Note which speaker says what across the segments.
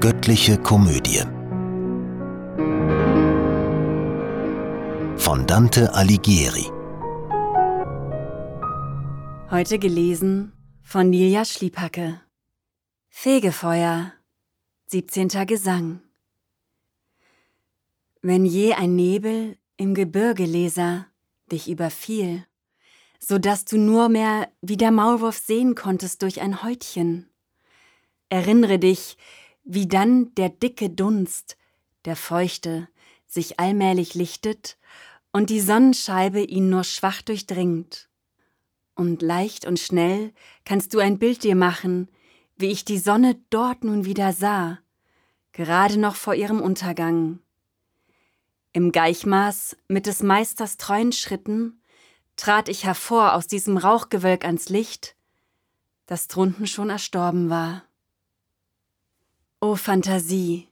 Speaker 1: Göttliche Komödie von Dante Alighieri.
Speaker 2: Heute gelesen von Nilja Schliephacke. Fegefeuer, 17. Gesang. Wenn je ein Nebel im Gebirge, Leser, dich überfiel, so dass du nur mehr wie der Maulwurf sehen konntest durch ein Häutchen. Erinnere dich, wie dann der dicke Dunst, der feuchte, sich allmählich lichtet und die Sonnenscheibe ihn nur schwach durchdringt. Und leicht und schnell kannst du ein Bild dir machen, wie ich die Sonne dort nun wieder sah, gerade noch vor ihrem Untergang. Im Gleichmaß mit des Meisters treuen Schritten trat ich hervor aus diesem Rauchgewölk ans Licht, das drunten schon erstorben war. O Fantasie,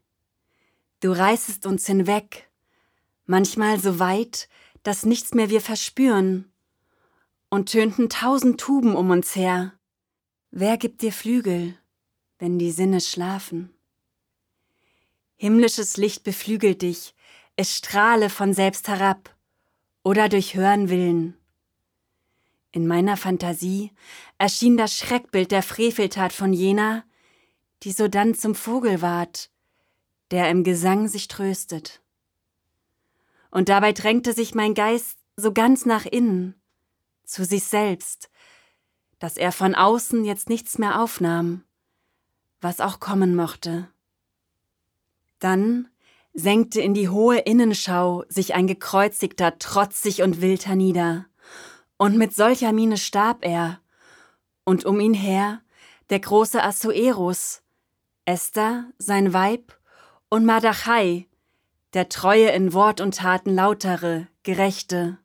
Speaker 2: du reißest uns hinweg, manchmal so weit, dass nichts mehr wir verspüren, und tönten tausend Tuben um uns her. Wer gibt dir Flügel, wenn die Sinne schlafen? Himmlisches Licht beflügelt dich, es strahle von selbst herab oder durch Hören willen. In meiner Fantasie erschien das Schreckbild der Freveltat von jener, die sodann zum Vogel ward, der im Gesang sich tröstet. Und dabei drängte sich mein Geist so ganz nach innen, zu sich selbst, dass er von außen jetzt nichts mehr aufnahm, was auch kommen mochte. Dann senkte in die hohe Innenschau sich ein gekreuzigter trotzig und wild hernieder, und mit solcher Miene starb er, und um ihn her der große Assuerus, Esther, sein Weib, und Mardachai, der Treue in Wort und Taten lautere, gerechte.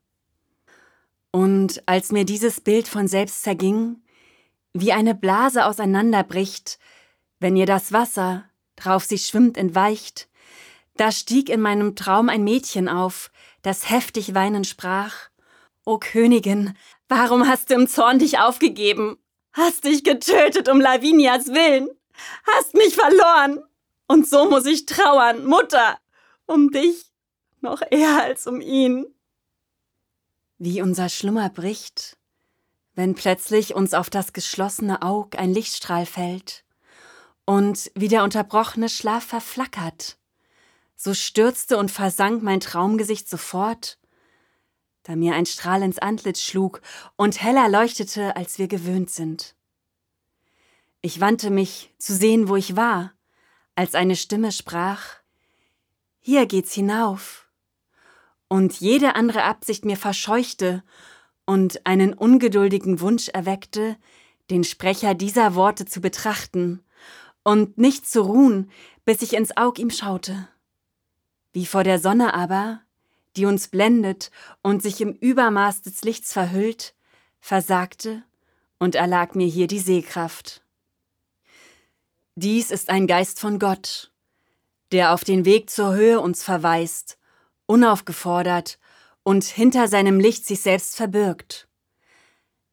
Speaker 2: Und als mir dieses Bild von selbst zerging, wie eine Blase auseinanderbricht, wenn ihr das Wasser, drauf sie schwimmt, entweicht, da stieg in meinem Traum ein Mädchen auf, das heftig weinend sprach, O Königin, warum hast du im Zorn dich aufgegeben? Hast dich getötet um Lavinias Willen? Hast mich verloren? Und so muss ich trauern, Mutter, um dich noch eher als um ihn. Wie unser Schlummer bricht, wenn plötzlich uns auf das geschlossene Aug ein Lichtstrahl fällt und wie der unterbrochene Schlaf verflackert, so stürzte und versank mein Traumgesicht sofort da mir ein Strahl ins Antlitz schlug und heller leuchtete, als wir gewöhnt sind. Ich wandte mich, zu sehen, wo ich war, als eine Stimme sprach Hier geht's hinauf. Und jede andere Absicht mir verscheuchte und einen ungeduldigen Wunsch erweckte, den Sprecher dieser Worte zu betrachten und nicht zu ruhen, bis ich ins Aug ihm schaute. Wie vor der Sonne aber, die uns blendet und sich im Übermaß des Lichts verhüllt, versagte und erlag mir hier die Sehkraft. Dies ist ein Geist von Gott, der auf den Weg zur Höhe uns verweist, unaufgefordert und hinter seinem Licht sich selbst verbirgt.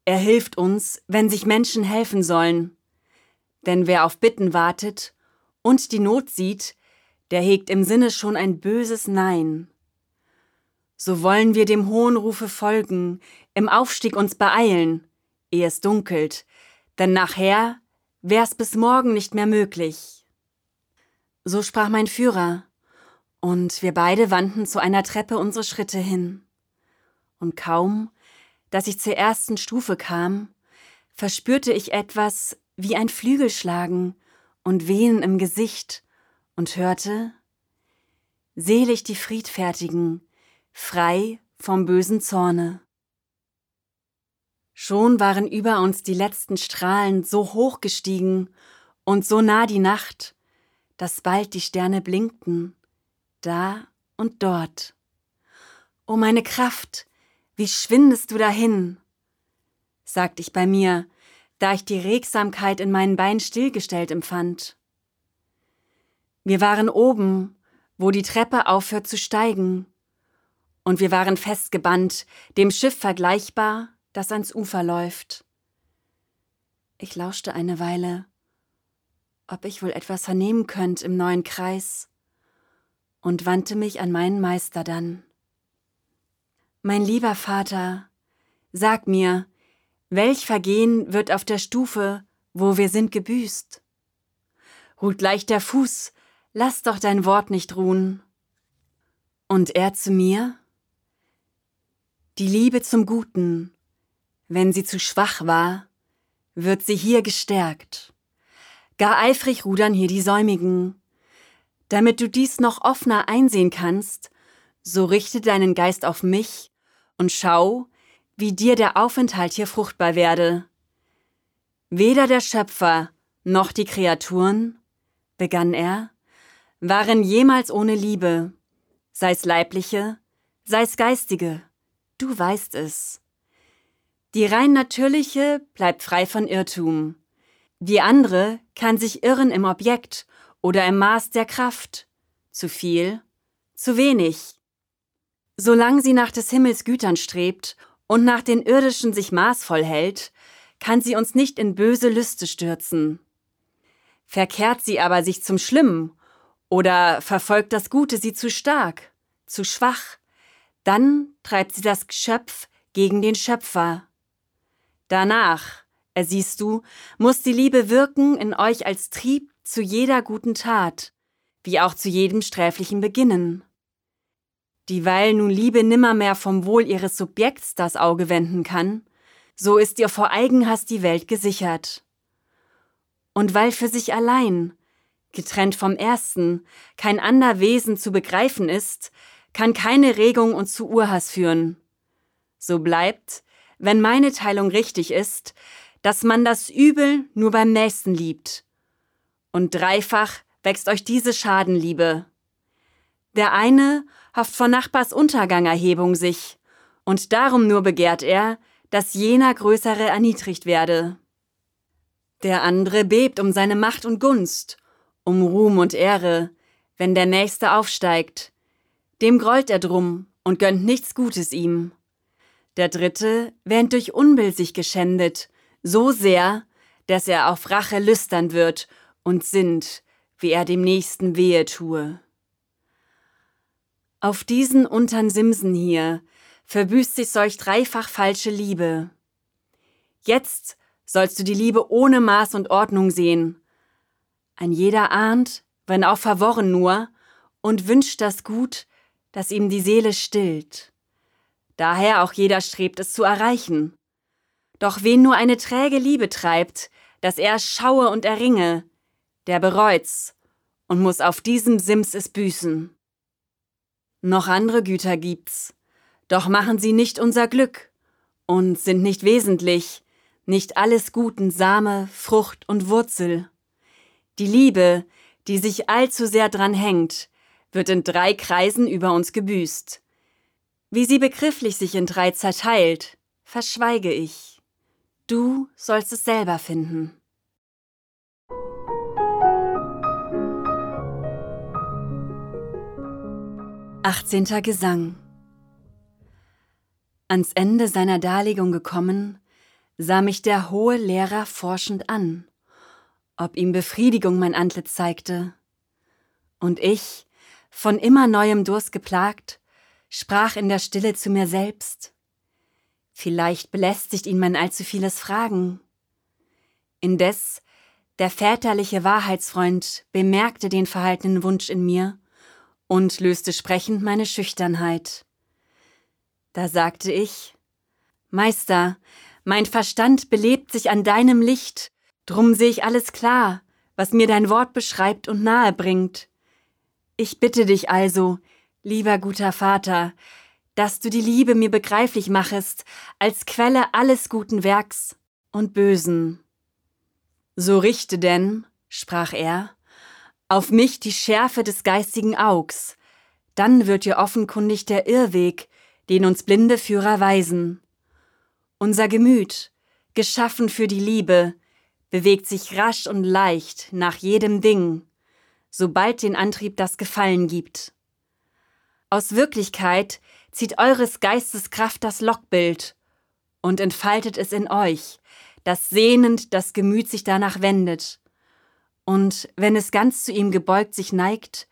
Speaker 2: Er hilft uns, wenn sich Menschen helfen sollen, denn wer auf Bitten wartet und die Not sieht, der hegt im Sinne schon ein böses Nein so wollen wir dem hohen Rufe folgen, im Aufstieg uns beeilen, ehe es dunkelt, denn nachher wär's bis morgen nicht mehr möglich. So sprach mein Führer, und wir beide wandten zu einer Treppe unsere Schritte hin. Und kaum, dass ich zur ersten Stufe kam, verspürte ich etwas wie ein Flügelschlagen und Wehen im Gesicht und hörte, Selig die Friedfertigen, frei vom bösen Zorne. Schon waren über uns die letzten Strahlen so hoch gestiegen und so nah die Nacht, dass bald die Sterne blinkten, da und dort. O meine Kraft, wie schwindest du dahin? sagt ich bei mir, da ich die Regsamkeit in meinen Beinen stillgestellt empfand. Wir waren oben, wo die Treppe aufhört zu steigen, und wir waren festgebannt, dem Schiff vergleichbar, das ans Ufer läuft. Ich lauschte eine Weile, ob ich wohl etwas vernehmen könnt im neuen Kreis, und wandte mich an meinen Meister dann. Mein lieber Vater, sag mir, welch Vergehen wird auf der Stufe, wo wir sind, gebüßt? Ruht leicht der Fuß, lass doch dein Wort nicht ruhen. Und er zu mir? Die Liebe zum Guten, wenn sie zu schwach war, wird sie hier gestärkt. Gar eifrig rudern hier die Säumigen. Damit du dies noch offener einsehen kannst, so richte deinen Geist auf mich und schau, wie dir der Aufenthalt hier fruchtbar werde. Weder der Schöpfer noch die Kreaturen, begann er, waren jemals ohne Liebe, sei's leibliche, sei's geistige, du weißt es. Die rein natürliche bleibt frei von Irrtum. Die andere kann sich irren im Objekt oder im Maß der Kraft. Zu viel, zu wenig. Solange sie nach des Himmels Gütern strebt und nach den irdischen sich maßvoll hält, kann sie uns nicht in böse Lüste stürzen. Verkehrt sie aber sich zum Schlimmen oder verfolgt das Gute sie zu stark, zu schwach, dann treibt sie das Geschöpf gegen den Schöpfer. Danach, ersiehst du, muss die Liebe wirken in euch als Trieb zu jeder guten Tat, wie auch zu jedem sträflichen Beginnen. Dieweil nun Liebe nimmermehr vom Wohl ihres Subjekts das Auge wenden kann, so ist ihr vor Eigenhass die Welt gesichert. Und weil für sich allein, getrennt vom Ersten, kein ander Wesen zu begreifen ist, kann keine Regung uns zu Urhass führen. So bleibt, wenn meine Teilung richtig ist, dass man das Übel nur beim Nächsten liebt. Und dreifach wächst euch diese Schadenliebe. Der eine hofft vor Nachbars Untergang Erhebung sich, und darum nur begehrt er, dass jener Größere erniedrigt werde. Der andere bebt um seine Macht und Gunst, um Ruhm und Ehre, wenn der Nächste aufsteigt. Dem grollt er drum und gönnt nichts Gutes ihm. Der dritte wähnt durch Unbill sich geschändet, so sehr, dass er auf Rache lüstern wird und sinnt, wie er dem Nächsten wehe tue. Auf diesen untern Simsen hier verbüßt sich solch dreifach falsche Liebe. Jetzt sollst du die Liebe ohne Maß und Ordnung sehen. Ein jeder ahnt, wenn auch verworren nur, und wünscht das Gut, das ihm die Seele stillt. Daher auch jeder strebt es zu erreichen. Doch wen nur eine träge Liebe treibt, dass er schaue und erringe, der bereut's und muss auf diesem Sims es büßen. Noch andere Güter gibt's, doch machen sie nicht unser Glück und sind nicht wesentlich, nicht alles Guten Same, Frucht und Wurzel. Die Liebe, die sich allzu sehr dran hängt, wird in drei Kreisen über uns gebüßt. Wie sie begrifflich sich in drei zerteilt, verschweige ich. Du sollst es selber finden. Achtzehnter Gesang Ans Ende seiner Darlegung gekommen, sah mich der hohe Lehrer forschend an, ob ihm Befriedigung mein Antlitz zeigte. Und ich, von immer neuem Durst geplagt, sprach in der Stille zu mir selbst. Vielleicht belästigt ihn mein allzu vieles Fragen. Indes, der väterliche Wahrheitsfreund bemerkte den verhaltenen Wunsch in mir und löste sprechend meine Schüchternheit. Da sagte ich, Meister, mein Verstand belebt sich an deinem Licht, drum seh ich alles klar, was mir dein Wort beschreibt und nahe bringt. Ich bitte dich also, Lieber guter Vater, dass du die Liebe mir begreiflich machest als Quelle alles guten Werks und Bösen. So richte denn, sprach er, auf mich die Schärfe des geistigen Augs, dann wird dir offenkundig der Irrweg, den uns blinde Führer weisen. Unser Gemüt, geschaffen für die Liebe, bewegt sich rasch und leicht nach jedem Ding, sobald den Antrieb das Gefallen gibt. Aus Wirklichkeit zieht eures Geistes Kraft das Lockbild und entfaltet es in euch, das sehnend das Gemüt sich danach wendet. und wenn es ganz zu ihm gebeugt sich neigt,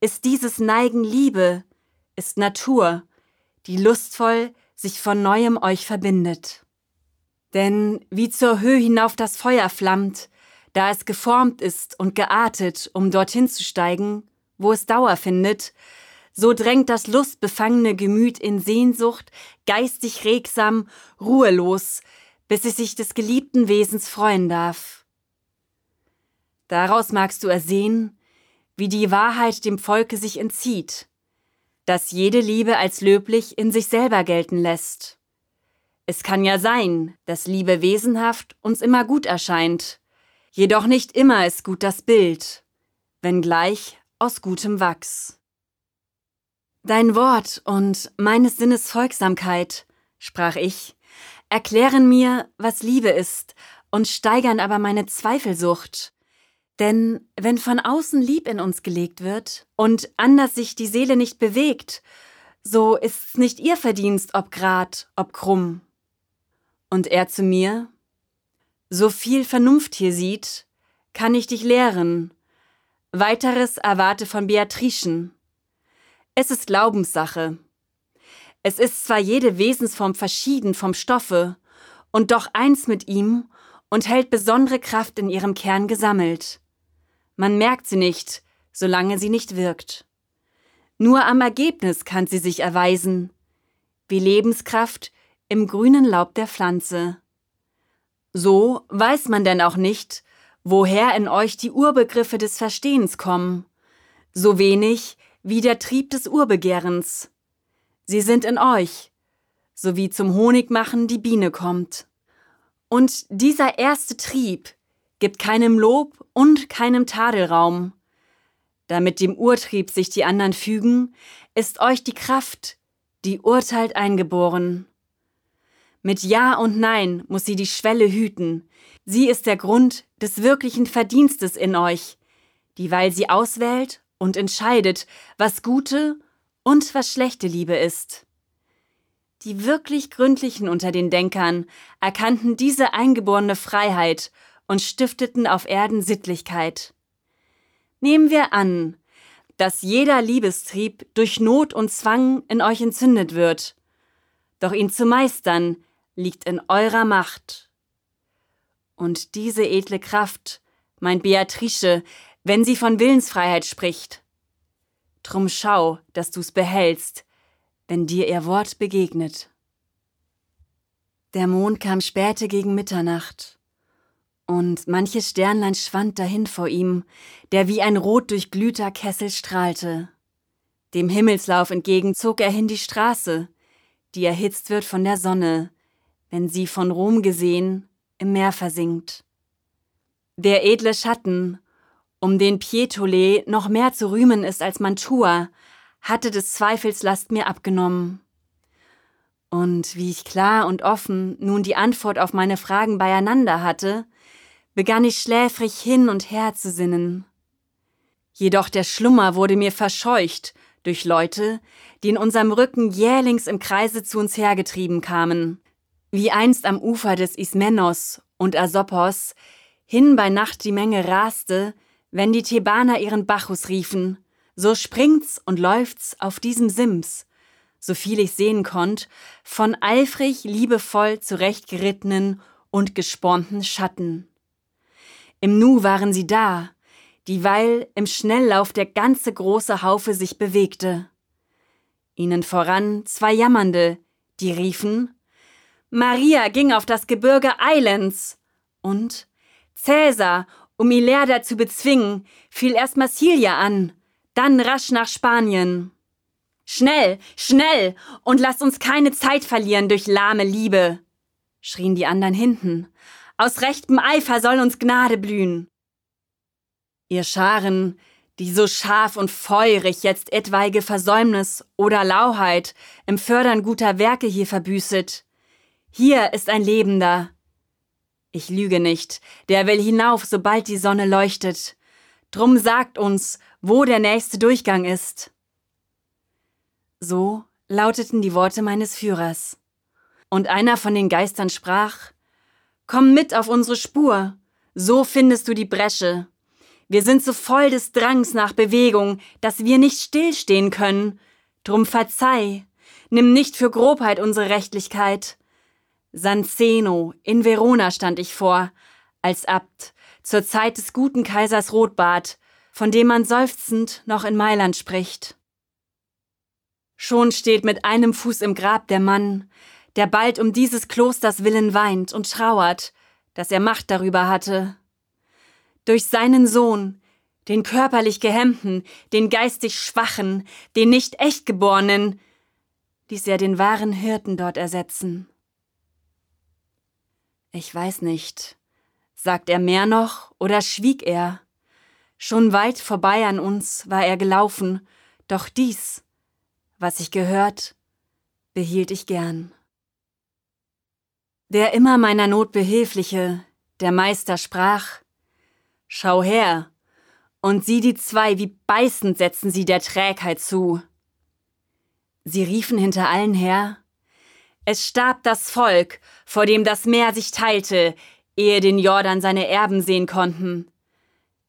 Speaker 2: ist dieses Neigen Liebe, ist Natur, die lustvoll sich von neuem euch verbindet. Denn wie zur Höhe hinauf das Feuer flammt, da es geformt ist und geartet, um dorthin zu steigen, wo es Dauer findet, so drängt das lustbefangene Gemüt in Sehnsucht, geistig regsam, ruhelos, bis es sich des geliebten Wesens freuen darf. Daraus magst du ersehen, wie die Wahrheit dem Volke sich entzieht, dass jede Liebe als löblich in sich selber gelten lässt. Es kann ja sein, dass Liebe wesenhaft uns immer gut erscheint, jedoch nicht immer ist gut das Bild, wenngleich aus gutem Wachs. Dein Wort und meines Sinnes Folgsamkeit, sprach ich, erklären mir, was Liebe ist und steigern aber meine Zweifelsucht. Denn wenn von außen Lieb in uns gelegt wird und anders sich die Seele nicht bewegt, so ist's nicht ihr Verdienst, ob grad, ob krumm. Und er zu mir, so viel Vernunft hier sieht, kann ich dich lehren. Weiteres erwarte von Beatrischen. Es ist Glaubenssache. Es ist zwar jede Wesensform verschieden vom Stoffe und doch eins mit ihm und hält besondere Kraft in ihrem Kern gesammelt. Man merkt sie nicht, solange sie nicht wirkt. Nur am Ergebnis kann sie sich erweisen, wie Lebenskraft im grünen Laub der Pflanze. So weiß man denn auch nicht, woher in euch die Urbegriffe des Verstehens kommen, so wenig wie der Trieb des Urbegehrens. Sie sind in euch, so wie zum Honigmachen die Biene kommt. Und dieser erste Trieb gibt keinem Lob und keinem Tadelraum. Damit dem Urtrieb sich die anderen fügen, ist euch die Kraft, die urteilt eingeboren. Mit Ja und Nein muss sie die Schwelle hüten. Sie ist der Grund des wirklichen Verdienstes in euch, dieweil sie auswählt und entscheidet, was gute und was schlechte Liebe ist. Die wirklich Gründlichen unter den Denkern erkannten diese eingeborene Freiheit und stifteten auf Erden Sittlichkeit. Nehmen wir an, dass jeder Liebestrieb durch Not und Zwang in euch entzündet wird, doch ihn zu meistern liegt in eurer Macht. Und diese edle Kraft, meint Beatrice, wenn sie von Willensfreiheit spricht. Drum schau, dass du's behältst, wenn dir ihr Wort begegnet. Der Mond kam späte gegen Mitternacht, und manches Sternlein schwand dahin vor ihm, der wie ein rot durchglühter Kessel strahlte. Dem Himmelslauf entgegen zog er hin die Straße, die erhitzt wird von der Sonne, wenn sie von Rom gesehen im Meer versinkt. Der edle Schatten um den Pietole noch mehr zu rühmen ist als Mantua, hatte des Zweifels Last mir abgenommen. Und wie ich klar und offen nun die Antwort auf meine Fragen beieinander hatte, begann ich schläfrig hin und her zu sinnen. Jedoch der Schlummer wurde mir verscheucht durch Leute, die in unserem Rücken jählings im Kreise zu uns hergetrieben kamen, wie einst am Ufer des Ismenos und Asopos hin bei Nacht die Menge raste, wenn die Thebaner ihren Bacchus riefen, so springt's und läuft's auf diesem Sims, so viel ich sehen konnt, von eifrig, liebevoll zurechtgerittenen und gespornten Schatten. Im Nu waren sie da, dieweil im Schnelllauf der ganze große Haufe sich bewegte. Ihnen voran zwei Jammernde, die riefen Maria ging auf das Gebirge Islands und Cäsar um Ilerda zu bezwingen, fiel erst Massilia an, dann rasch nach Spanien. Schnell, schnell und lasst uns keine Zeit verlieren durch lahme Liebe, schrien die anderen hinten. Aus rechtem Eifer soll uns Gnade blühen. Ihr Scharen, die so scharf und feurig jetzt etwaige Versäumnis oder Lauheit im Fördern guter Werke hier verbüßet. Hier ist ein Lebender, ich lüge nicht, der will hinauf, sobald die Sonne leuchtet. Drum sagt uns, wo der nächste Durchgang ist. So lauteten die Worte meines Führers. Und einer von den Geistern sprach, Komm mit auf unsere Spur, so findest du die Bresche. Wir sind so voll des Drangs nach Bewegung, dass wir nicht stillstehen können. Drum verzeih, nimm nicht für Grobheit unsere Rechtlichkeit. San Zeno, in Verona stand ich vor, als Abt, zur Zeit des guten Kaisers Rotbart, von dem man seufzend noch in Mailand spricht. Schon steht mit einem Fuß im Grab der Mann, der bald um dieses Klosters willen weint und trauert, dass er Macht darüber hatte. Durch seinen Sohn, den körperlich Gehemmten, den geistig Schwachen, den nicht Echtgeborenen, ließ er den wahren Hirten dort ersetzen. Ich weiß nicht, sagt er mehr noch oder schwieg er? Schon weit vorbei an uns war er gelaufen, doch dies, was ich gehört, behielt ich gern. Der immer meiner Not behilfliche, der Meister sprach, Schau her, und sieh die zwei, wie beißend setzen sie der Trägheit zu. Sie riefen hinter allen her, es starb das Volk, vor dem das Meer sich teilte, ehe den Jordan seine Erben sehen konnten.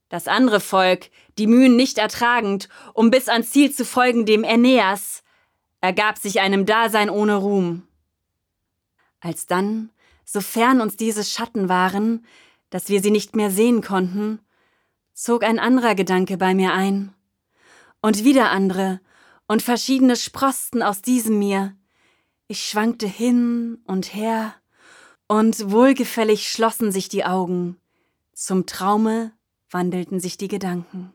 Speaker 2: Das andere Volk, die Mühen nicht ertragend, um bis ans Ziel zu folgen dem Aeneas, ergab sich einem Dasein ohne Ruhm. Alsdann, sofern uns diese Schatten waren, dass wir sie nicht mehr sehen konnten, zog ein anderer Gedanke bei mir ein. Und wieder andere, und verschiedene sprosten aus diesem mir, ich schwankte hin und her, und wohlgefällig schlossen sich die Augen, zum Traume wandelten sich die Gedanken.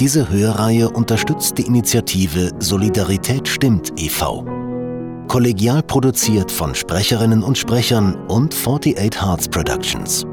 Speaker 1: Diese Hörreihe unterstützt die Initiative Solidarität stimmt e.V. Kollegial produziert von Sprecherinnen und Sprechern und 48 Hearts Productions.